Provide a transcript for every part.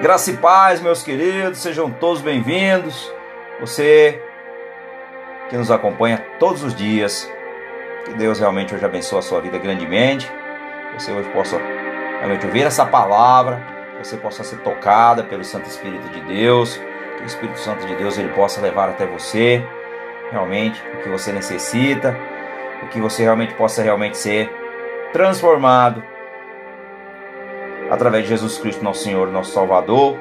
Graça e paz, meus queridos, sejam todos bem-vindos. Você que nos acompanha todos os dias, que Deus realmente hoje abençoe a sua vida grandemente. Você hoje possa realmente ouvir essa palavra, que você possa ser tocada pelo Santo Espírito de Deus, que o Espírito Santo de Deus ele possa levar até você realmente o que você necessita, o que você realmente possa realmente ser transformado através de Jesus Cristo, nosso Senhor, nosso Salvador.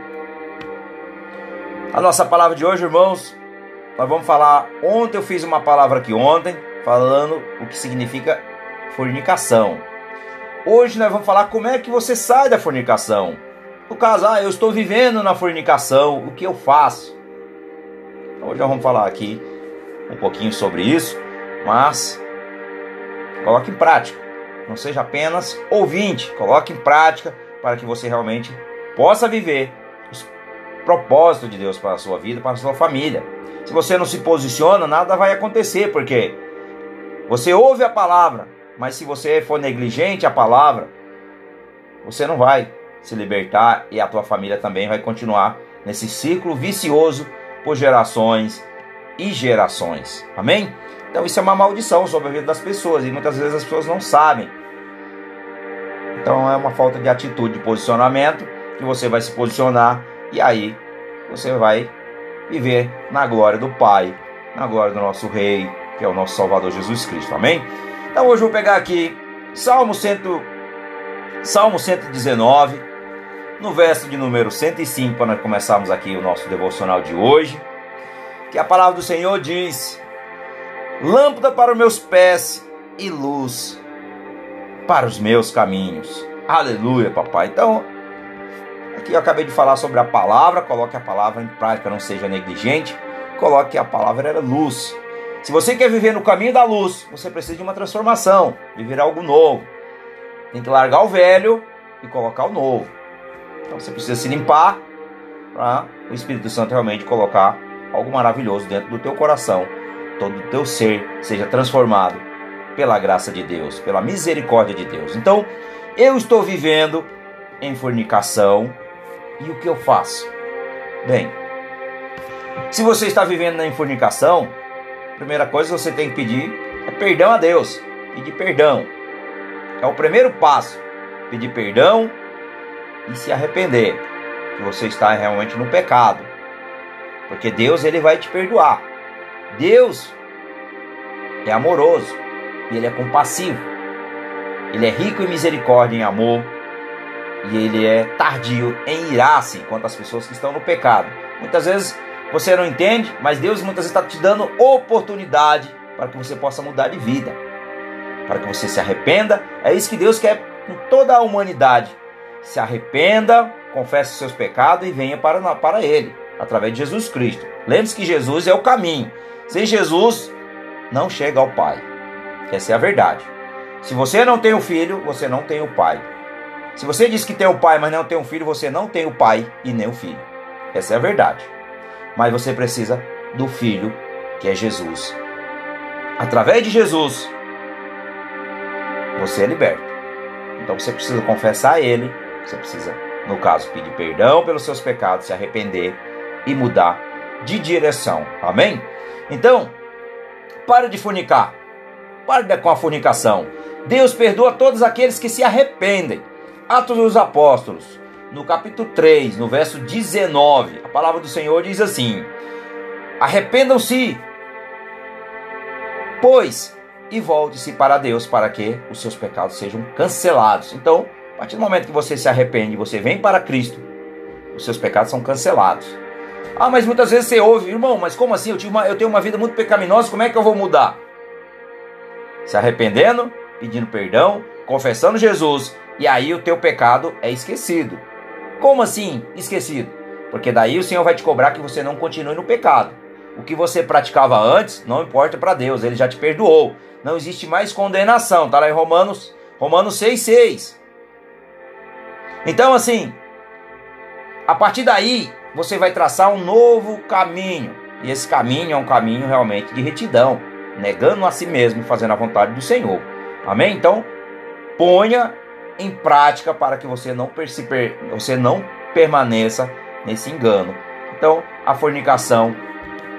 A nossa palavra de hoje, irmãos, nós vamos falar. Ontem eu fiz uma palavra aqui ontem, falando o que significa fornicação. Hoje nós vamos falar como é que você sai da fornicação. No caso, ah, eu estou vivendo na fornicação, o que eu faço? Então, hoje nós vamos falar aqui um pouquinho sobre isso, mas coloque em prática. Não seja apenas ouvinte, coloque em prática para que você realmente possa viver os propósitos de Deus para a sua vida, para a sua família. Se você não se posiciona, nada vai acontecer, porque você ouve a palavra, mas se você for negligente à palavra, você não vai se libertar e a tua família também vai continuar nesse ciclo vicioso por gerações e gerações. Amém? Então isso é uma maldição sobre a vida das pessoas e muitas vezes as pessoas não sabem então é uma falta de atitude, de posicionamento, que você vai se posicionar e aí você vai viver na glória do Pai, na glória do nosso Rei, que é o nosso Salvador Jesus Cristo. Amém? Então hoje eu vou pegar aqui Salmo, cento, Salmo 119, no verso de número 105, para nós começarmos aqui o nosso devocional de hoje, que a palavra do Senhor diz: Lâmpada para os meus pés e luz para os meus caminhos. Aleluia, papai. Então, aqui eu acabei de falar sobre a palavra, coloque a palavra em prática, não seja negligente. Coloque a palavra era luz. Se você quer viver no caminho da luz, você precisa de uma transformação, viver algo novo. Tem que largar o velho e colocar o novo. Então você precisa se limpar para o Espírito Santo realmente colocar algo maravilhoso dentro do teu coração, todo o teu ser seja transformado pela graça de Deus, pela misericórdia de Deus. Então, eu estou vivendo em fornicação e o que eu faço? Bem, se você está vivendo em fornicação, a primeira coisa que você tem que pedir é perdão a Deus, pedir perdão. É o primeiro passo, pedir perdão e se arrepender que você está realmente no pecado. Porque Deus ele vai te perdoar. Deus é amoroso e ele é compassivo. Ele é rico em misericórdia, em amor, e ele é tardio em irar-se quanto às pessoas que estão no pecado. Muitas vezes você não entende, mas Deus muitas vezes está te dando oportunidade para que você possa mudar de vida, para que você se arrependa. É isso que Deus quer com toda a humanidade. Se arrependa, confesse os seus pecados e venha para, para Ele, através de Jesus Cristo. Lembre-se que Jesus é o caminho. Sem Jesus, não chega ao Pai. Essa é a verdade. Se você não tem o filho, você não tem o pai. Se você diz que tem o pai, mas não tem o filho, você não tem o pai e nem o filho. Essa é a verdade. Mas você precisa do filho, que é Jesus. Através de Jesus, você é liberto. Então você precisa confessar a Ele, você precisa, no caso, pedir perdão pelos seus pecados, se arrepender e mudar de direção. Amém? Então, pare de fornicar. Pare com a fornicação. Deus perdoa todos aqueles que se arrependem. Atos dos Apóstolos, no capítulo 3, no verso 19, a palavra do Senhor diz assim: Arrependam-se, pois, e volte-se para Deus, para que os seus pecados sejam cancelados. Então, a partir do momento que você se arrepende, você vem para Cristo, os seus pecados são cancelados. Ah, mas muitas vezes você ouve, irmão, mas como assim? Eu, tive uma, eu tenho uma vida muito pecaminosa, como é que eu vou mudar? Se arrependendo, pedindo perdão, confessando Jesus, e aí o teu pecado é esquecido. Como assim esquecido? Porque daí o Senhor vai te cobrar que você não continue no pecado. O que você praticava antes não importa para Deus, ele já te perdoou. Não existe mais condenação, tá lá em Romanos, Romanos 6:6. Então assim, a partir daí você vai traçar um novo caminho. E esse caminho é um caminho realmente de retidão negando a si mesmo e fazendo a vontade do Senhor. Amém? Então, ponha em prática para que você não, você não permaneça nesse engano. Então, a fornicação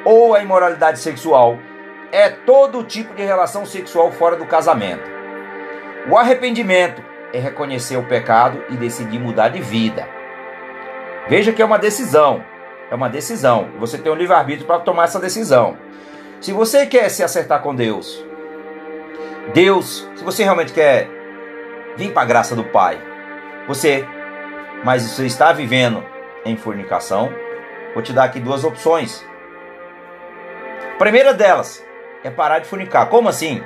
ou a imoralidade sexual é todo tipo de relação sexual fora do casamento. O arrependimento é reconhecer o pecado e decidir mudar de vida. Veja que é uma decisão. É uma decisão. Você tem um livre-arbítrio para tomar essa decisão. Se você quer se acertar com Deus, Deus, se você realmente quer vir para a graça do Pai, você, mas você está vivendo em fornicação, vou te dar aqui duas opções. A primeira delas é parar de fornicar. Como assim?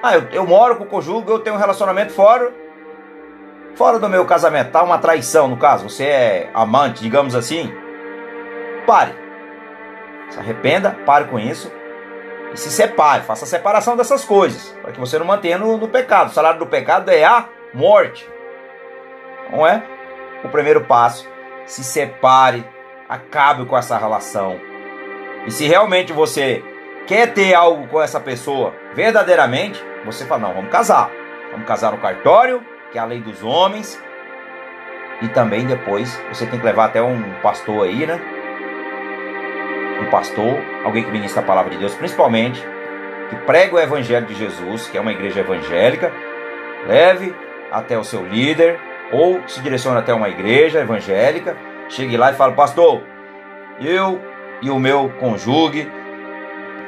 Ah, eu, eu moro com o conjugo, eu tenho um relacionamento fora fora do meu casamento, tá uma traição no caso, você é amante, digamos assim. Pare. Se arrependa, pare com isso e se separe, faça a separação dessas coisas, para que você não mantenha no, no pecado. O salário do pecado é a morte. Não é? O primeiro passo, se separe, acabe com essa relação. E se realmente você quer ter algo com essa pessoa verdadeiramente, você fala: não, vamos casar. Vamos casar no cartório, que é a lei dos homens. E também depois você tem que levar até um pastor aí, né? Um pastor, alguém que ministra a palavra de Deus, principalmente, que prega o evangelho de Jesus, que é uma igreja evangélica. Leve até o seu líder, ou se direcione até uma igreja evangélica. Chegue lá e fale, pastor, eu e o meu conjugue,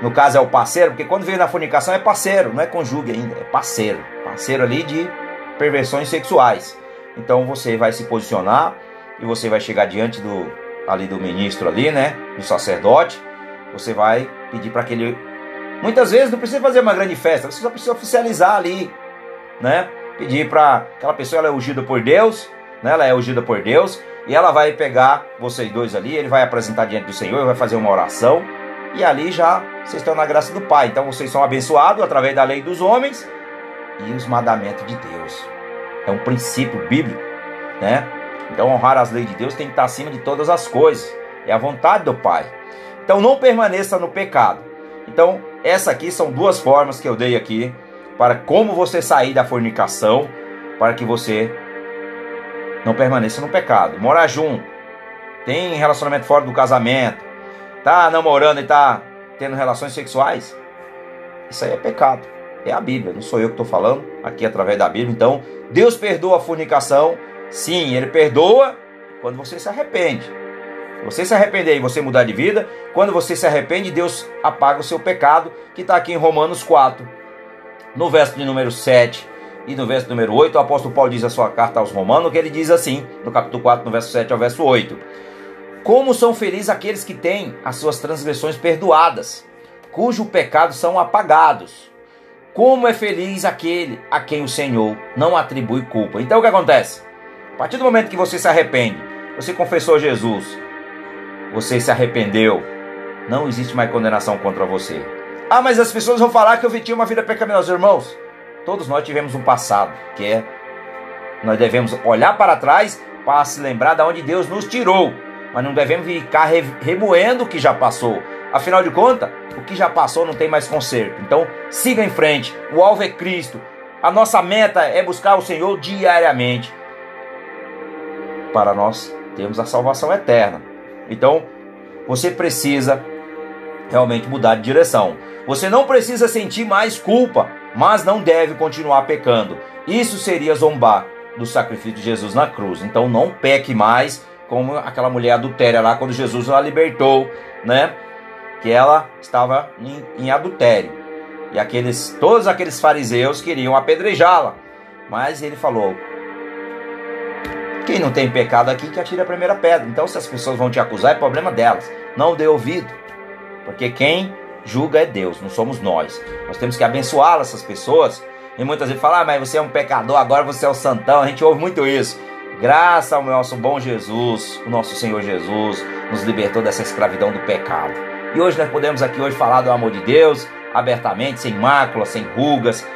no caso é o parceiro, porque quando veio na fornicação é parceiro, não é conjugue ainda, é parceiro. Parceiro ali de perversões sexuais. Então você vai se posicionar e você vai chegar diante do ali do ministro ali, né, do sacerdote. Você vai pedir para que ele Muitas vezes não precisa fazer uma grande festa, você só precisa oficializar ali, né? Pedir para aquela pessoa ela é ungida por Deus, né? Ela é ungida por Deus e ela vai pegar vocês dois ali, ele vai apresentar diante do Senhor, vai fazer uma oração e ali já vocês estão na graça do Pai. Então vocês são abençoados através da lei dos homens e os mandamentos de Deus. É um princípio bíblico, né? Então honrar as leis de Deus tem que estar acima de todas as coisas. É a vontade do Pai. Então não permaneça no pecado. Então, essa aqui são duas formas que eu dei aqui para como você sair da fornicação, para que você não permaneça no pecado. Morar junto, tem relacionamento fora do casamento, tá namorando e tá tendo relações sexuais, isso aí é pecado. É a Bíblia, não sou eu que estou falando, aqui através da Bíblia. Então, Deus perdoa a fornicação, sim, Ele perdoa quando você se arrepende. Você se arrepender e você mudar de vida, quando você se arrepende, Deus apaga o seu pecado, que está aqui em Romanos 4, no verso de número 7 e no verso número 8, o apóstolo Paulo diz a sua carta aos Romanos, que ele diz assim, no capítulo 4, no verso 7 ao verso 8: Como são felizes aqueles que têm as suas transgressões perdoadas, cujo pecado são apagados. Como é feliz aquele a quem o Senhor não atribui culpa. Então o que acontece? A partir do momento que você se arrepende, você confessou Jesus, você se arrependeu, não existe mais condenação contra você. Ah, mas as pessoas vão falar que eu tinha uma vida pecaminosa, irmãos. Todos nós tivemos um passado, que é nós devemos olhar para trás para se lembrar de onde Deus nos tirou, mas não devemos ficar remoendo o que já passou. Afinal de contas, o que já passou não tem mais conserto. Então, siga em frente. O alvo é Cristo. A nossa meta é buscar o Senhor diariamente para nós termos a salvação eterna. Então, você precisa realmente mudar de direção. Você não precisa sentir mais culpa, mas não deve continuar pecando. Isso seria zombar do sacrifício de Jesus na cruz. Então não peque mais, como aquela mulher adultéria lá quando Jesus a libertou, né? que ela estava em, em adultério. E aqueles, todos aqueles fariseus queriam apedrejá-la. Mas ele falou: Quem não tem pecado aqui que atire a primeira pedra. Então, se as pessoas vão te acusar, é problema delas. Não dê ouvido. Porque quem julga é Deus, não somos nós. Nós temos que abençoar essas pessoas. E muitas vezes falar, ah, mas você é um pecador, agora você é o santão. A gente ouve muito isso. Graças ao nosso bom Jesus, o nosso Senhor Jesus, nos libertou dessa escravidão do pecado. E hoje nós podemos aqui hoje falar do amor de Deus abertamente, sem mácula, sem rugas.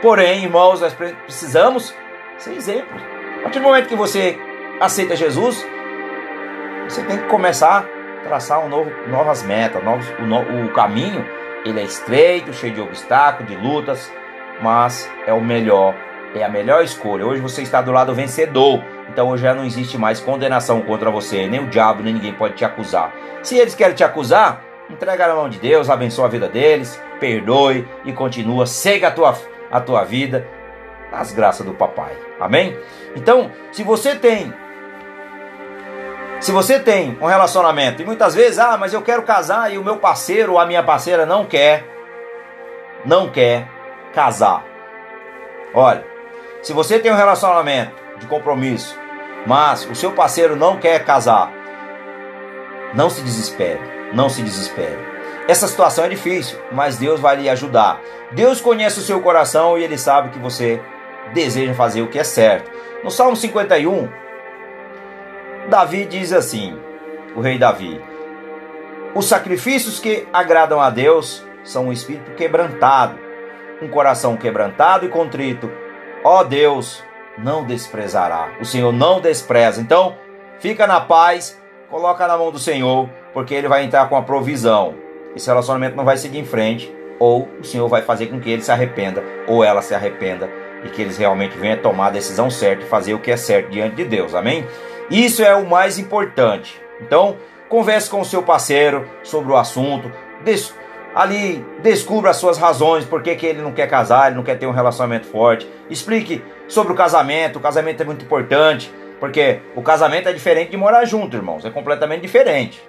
Porém, irmãos, nós precisamos ser exemplos. A partir do momento que você aceita Jesus, você tem que começar a traçar um novo, novas metas, novos, o, no, o caminho ele é estreito, cheio de obstáculos, de lutas, mas é o melhor, é a melhor escolha. Hoje você está do lado vencedor. Então hoje já não existe mais condenação contra você, nem o diabo, nem ninguém pode te acusar. Se eles querem te acusar, entrega na mão de Deus, abençoa a vida deles, perdoe e continua, segue a tua, a tua vida nas graças do papai. Amém? Então, se você tem se você tem um relacionamento e muitas vezes, ah, mas eu quero casar e o meu parceiro ou a minha parceira não quer, não quer casar. Olha, se você tem um relacionamento de compromisso, mas o seu parceiro não quer casar, não se desespere, não se desespere. Essa situação é difícil, mas Deus vai lhe ajudar. Deus conhece o seu coração e ele sabe que você deseja fazer o que é certo. No Salmo 51, Davi diz assim: o rei Davi, os sacrifícios que agradam a Deus são um espírito quebrantado, um coração quebrantado e contrito. Ó Deus, não desprezará. O Senhor não despreza. Então, fica na paz, coloca na mão do Senhor, porque ele vai entrar com a provisão. Esse relacionamento não vai seguir em frente, ou o Senhor vai fazer com que ele se arrependa, ou ela se arrependa, e que eles realmente venham tomar a decisão certa e fazer o que é certo diante de Deus. Amém? Isso é o mais importante. Então, converse com o seu parceiro sobre o assunto. Des ali, descubra as suas razões, por que, ele não quer casar, ele não quer ter um relacionamento forte. Explique sobre o casamento. O casamento é muito importante, porque o casamento é diferente de morar junto, irmãos. É completamente diferente.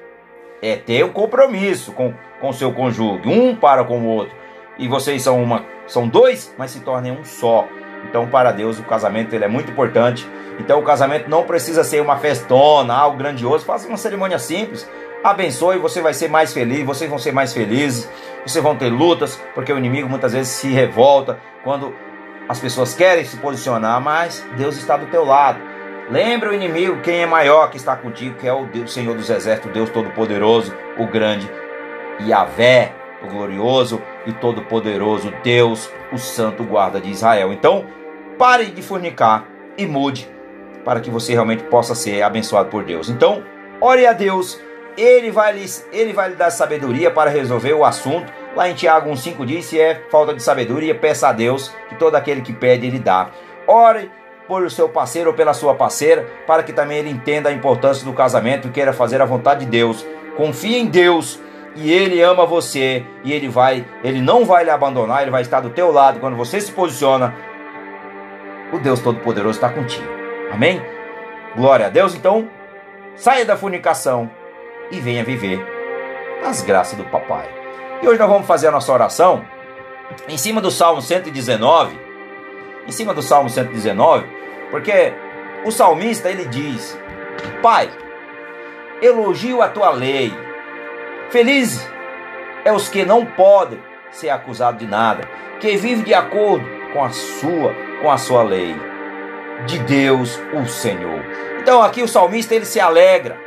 É ter um compromisso com o seu cônjuge, um para com o outro. E vocês são uma, são dois, mas se tornem um só. Então, para Deus, o casamento ele é muito importante. Então, o casamento não precisa ser uma festona, algo grandioso. Faça uma cerimônia simples. Abençoe, você vai ser mais feliz, vocês vão ser mais felizes. Vocês vão ter lutas, porque o inimigo muitas vezes se revolta quando as pessoas querem se posicionar, mas Deus está do teu lado. Lembre o inimigo, quem é maior que está contigo, que é o Deus, Senhor dos Exércitos, Deus Todo-Poderoso, o grande Yahvé, o glorioso e todo-poderoso Deus, o santo guarda de Israel. Então, pare de fornicar e mude para que você realmente possa ser abençoado por Deus. Então, ore a Deus, ele vai lhe, ele vai lhe dar sabedoria para resolver o assunto. Lá em Tiago 1,5 diz: se é falta de sabedoria, peça a Deus, que todo aquele que pede, ele dá. Ore por o seu parceiro ou pela sua parceira, para que também ele entenda a importância do casamento e queira fazer a vontade de Deus. Confie em Deus e ele ama você e ele vai, ele não vai lhe abandonar, ele vai estar do teu lado quando você se posiciona. O Deus Todo-Poderoso está contigo. Amém? Glória a Deus. Então, saia da fornicação e venha viver as graças do papai. E hoje nós vamos fazer a nossa oração em cima do Salmo 119, em cima do Salmo 119, porque o salmista ele diz: Pai, elogio a tua lei Felizes é os que não podem ser acusados de nada, que vivem de acordo com a sua, com a sua lei. De Deus, o Senhor. Então aqui o salmista ele se alegra.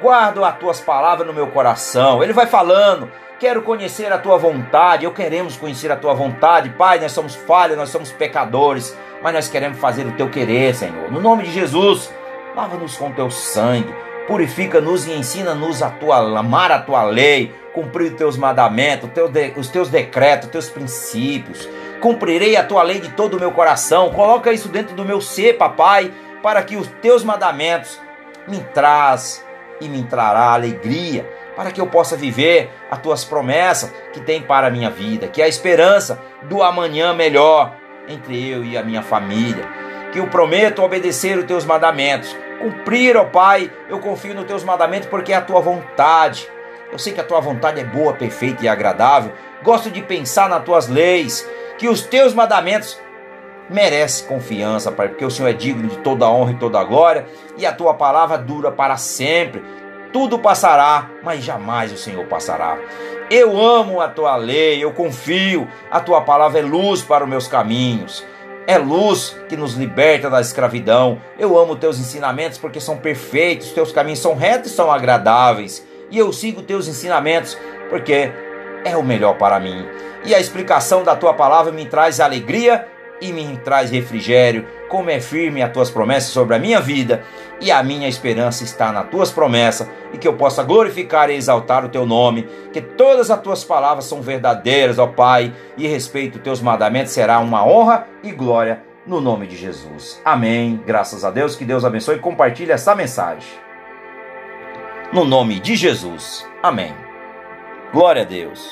Guardo as tuas palavras no meu coração. Ele vai falando, quero conhecer a tua vontade. Eu queremos conhecer a tua vontade. Pai, nós somos falhos, nós somos pecadores, mas nós queremos fazer o teu querer, Senhor. No nome de Jesus, lava-nos com teu sangue Purifica-nos e ensina-nos a tua amar a tua lei, cumprir os teus mandamentos, os teus decretos, os teus princípios. Cumprirei a tua lei de todo o meu coração. Coloca isso dentro do meu ser, papai, para que os teus mandamentos me traz e me trará alegria, para que eu possa viver as tuas promessas que tem para a minha vida, que é a esperança do amanhã melhor entre eu e a minha família. Que eu prometo obedecer os teus mandamentos, cumprir, ó Pai. Eu confio nos teus mandamentos porque é a tua vontade. Eu sei que a tua vontade é boa, perfeita e agradável. Gosto de pensar nas tuas leis, que os teus mandamentos merecem confiança, Pai, porque o Senhor é digno de toda honra e toda glória, e a tua palavra dura para sempre. Tudo passará, mas jamais o Senhor passará. Eu amo a tua lei, eu confio, a tua palavra é luz para os meus caminhos. É luz que nos liberta da escravidão. Eu amo teus ensinamentos porque são perfeitos, teus caminhos são retos e são agradáveis. E eu sigo teus ensinamentos porque é o melhor para mim. E a explicação da tua palavra me traz alegria e me traz refrigério. Como é firme as tuas promessas sobre a minha vida, e a minha esperança está nas tuas promessas, e que eu possa glorificar e exaltar o teu nome, que todas as tuas palavras são verdadeiras, ó Pai, e respeito os teus mandamentos será uma honra e glória no nome de Jesus. Amém. Graças a Deus, que Deus abençoe e compartilhe essa mensagem. No nome de Jesus. Amém. Glória a Deus.